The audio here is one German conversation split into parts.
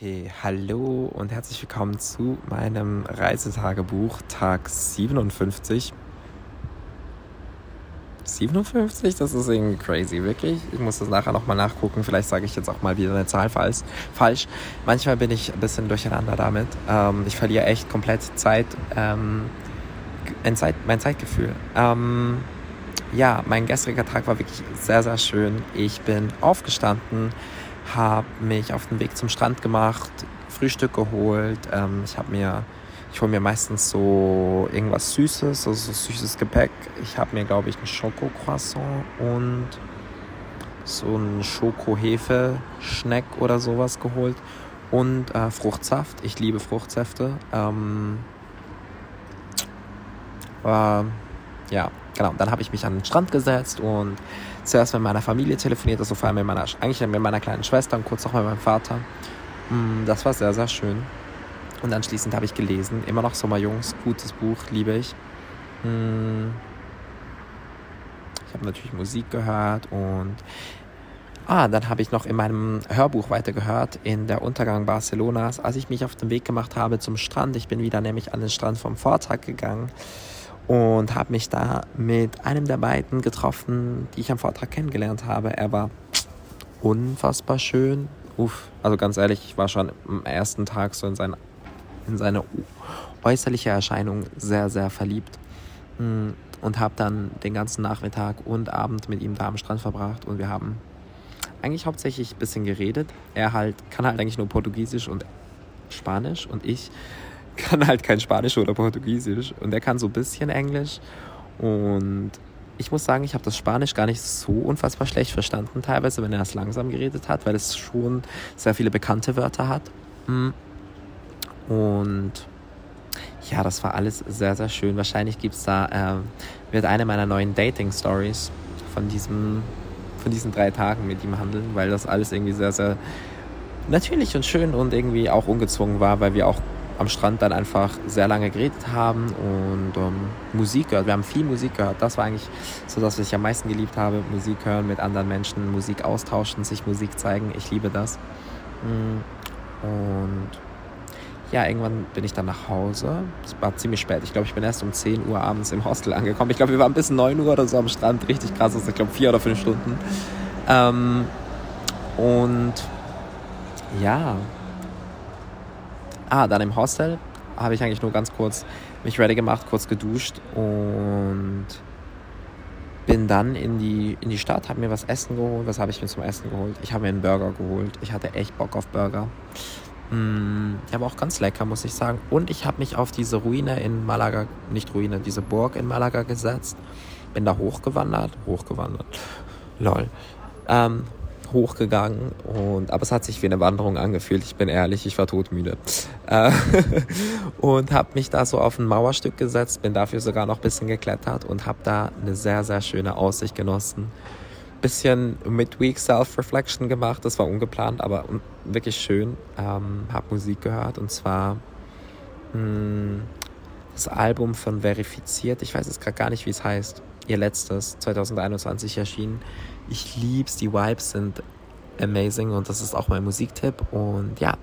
Okay, hallo und herzlich willkommen zu meinem Reisetagebuch Tag 57. 57? Das ist irgendwie crazy, wirklich. Ich muss das nachher nochmal nachgucken. Vielleicht sage ich jetzt auch mal wieder eine Zahl falsch. falsch. Manchmal bin ich ein bisschen durcheinander damit. Ähm, ich verliere echt komplett Zeit, ähm, Zeit mein Zeitgefühl. Ähm, ja, mein gestriger Tag war wirklich sehr, sehr schön. Ich bin aufgestanden habe mich auf den Weg zum Strand gemacht, Frühstück geholt. Ähm, ich habe mir, ich hole mir meistens so irgendwas Süßes, also so süßes Gepäck. Ich habe mir, glaube ich, ein Schokocroissant und so ein Schoko-Hefe-Schneck oder sowas geholt. Und äh, Fruchtsaft. Ich liebe Fruchtsäfte. Ähm, äh, ja, genau. Dann habe ich mich an den Strand gesetzt und zuerst mit meiner Familie telefoniert, also vor allem mit meiner, eigentlich mit meiner kleinen Schwester und kurz auch mit meinem Vater. Mm, das war sehr, sehr schön. Und anschließend habe ich gelesen, immer noch Sommerjungs, gutes Buch, liebe ich. Mm. Ich habe natürlich Musik gehört und Ah, dann habe ich noch in meinem Hörbuch weitergehört, in der Untergang Barcelonas, als ich mich auf den Weg gemacht habe zum Strand. Ich bin wieder nämlich an den Strand vom Vortag gegangen und habe mich da mit einem der beiden getroffen, die ich am Vortrag kennengelernt habe. Er war unfassbar schön. Uff, also ganz ehrlich, ich war schon am ersten Tag so in, sein, in seine äußerliche Erscheinung sehr, sehr verliebt. Hm, und habe dann den ganzen Nachmittag und Abend mit ihm da am Strand verbracht und wir haben eigentlich hauptsächlich ein bisschen geredet. Er halt kann halt eigentlich nur Portugiesisch und Spanisch und ich kann halt kein Spanisch oder Portugiesisch und er kann so ein bisschen Englisch. Und ich muss sagen, ich habe das Spanisch gar nicht so unfassbar schlecht verstanden, teilweise, wenn er es langsam geredet hat, weil es schon sehr viele bekannte Wörter hat. Mm. Und ja, das war alles sehr, sehr schön. Wahrscheinlich gibt es da, äh, wird eine meiner neuen Dating-Stories von von diesen drei Tagen mit ihm handeln, weil das alles irgendwie sehr, sehr natürlich und schön und irgendwie auch ungezwungen war, weil wir auch am Strand dann einfach sehr lange geredet haben und ähm, Musik gehört. Wir haben viel Musik gehört. Das war eigentlich so das, was ich am meisten geliebt habe. Musik hören mit anderen Menschen, Musik austauschen, sich Musik zeigen. Ich liebe das. Mm, und ja, irgendwann bin ich dann nach Hause. Es war ziemlich spät. Ich glaube, ich bin erst um 10 Uhr abends im Hostel angekommen. Ich glaube, wir waren bis 9 Uhr oder so am Strand. Richtig krass. Also ich glaube, vier oder fünf Stunden. Ähm, und ja, Ah, dann im Hostel habe ich eigentlich nur ganz kurz mich ready gemacht, kurz geduscht und bin dann in die, in die Stadt, habe mir was Essen geholt. Was habe ich mir zum Essen geholt? Ich habe mir einen Burger geholt. Ich hatte echt Bock auf Burger. Mm, aber auch ganz lecker, muss ich sagen. Und ich habe mich auf diese Ruine in Malaga, nicht Ruine, diese Burg in Malaga gesetzt. Bin da hochgewandert. Hochgewandert. Lol. Ähm, hochgegangen und aber es hat sich wie eine Wanderung angefühlt. Ich bin ehrlich, ich war todmüde äh, und habe mich da so auf ein Mauerstück gesetzt, bin dafür sogar noch ein bisschen geklettert und habe da eine sehr sehr schöne Aussicht genossen. Bisschen Midweek Self-Reflection gemacht, das war ungeplant, aber wirklich schön. Ähm, habe Musik gehört und zwar mh, hm, das Album von Verifiziert. Ich weiß jetzt gerade gar nicht, wie es heißt. Ihr letztes 2021 erschienen ich lieb's, die Vibes sind amazing und das ist auch mein Musiktipp. Und ja,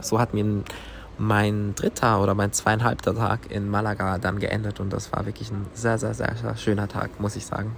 so hat mir mein dritter oder mein zweieinhalbter Tag in Malaga dann geendet und das war wirklich ein sehr, sehr, sehr, sehr schöner Tag, muss ich sagen.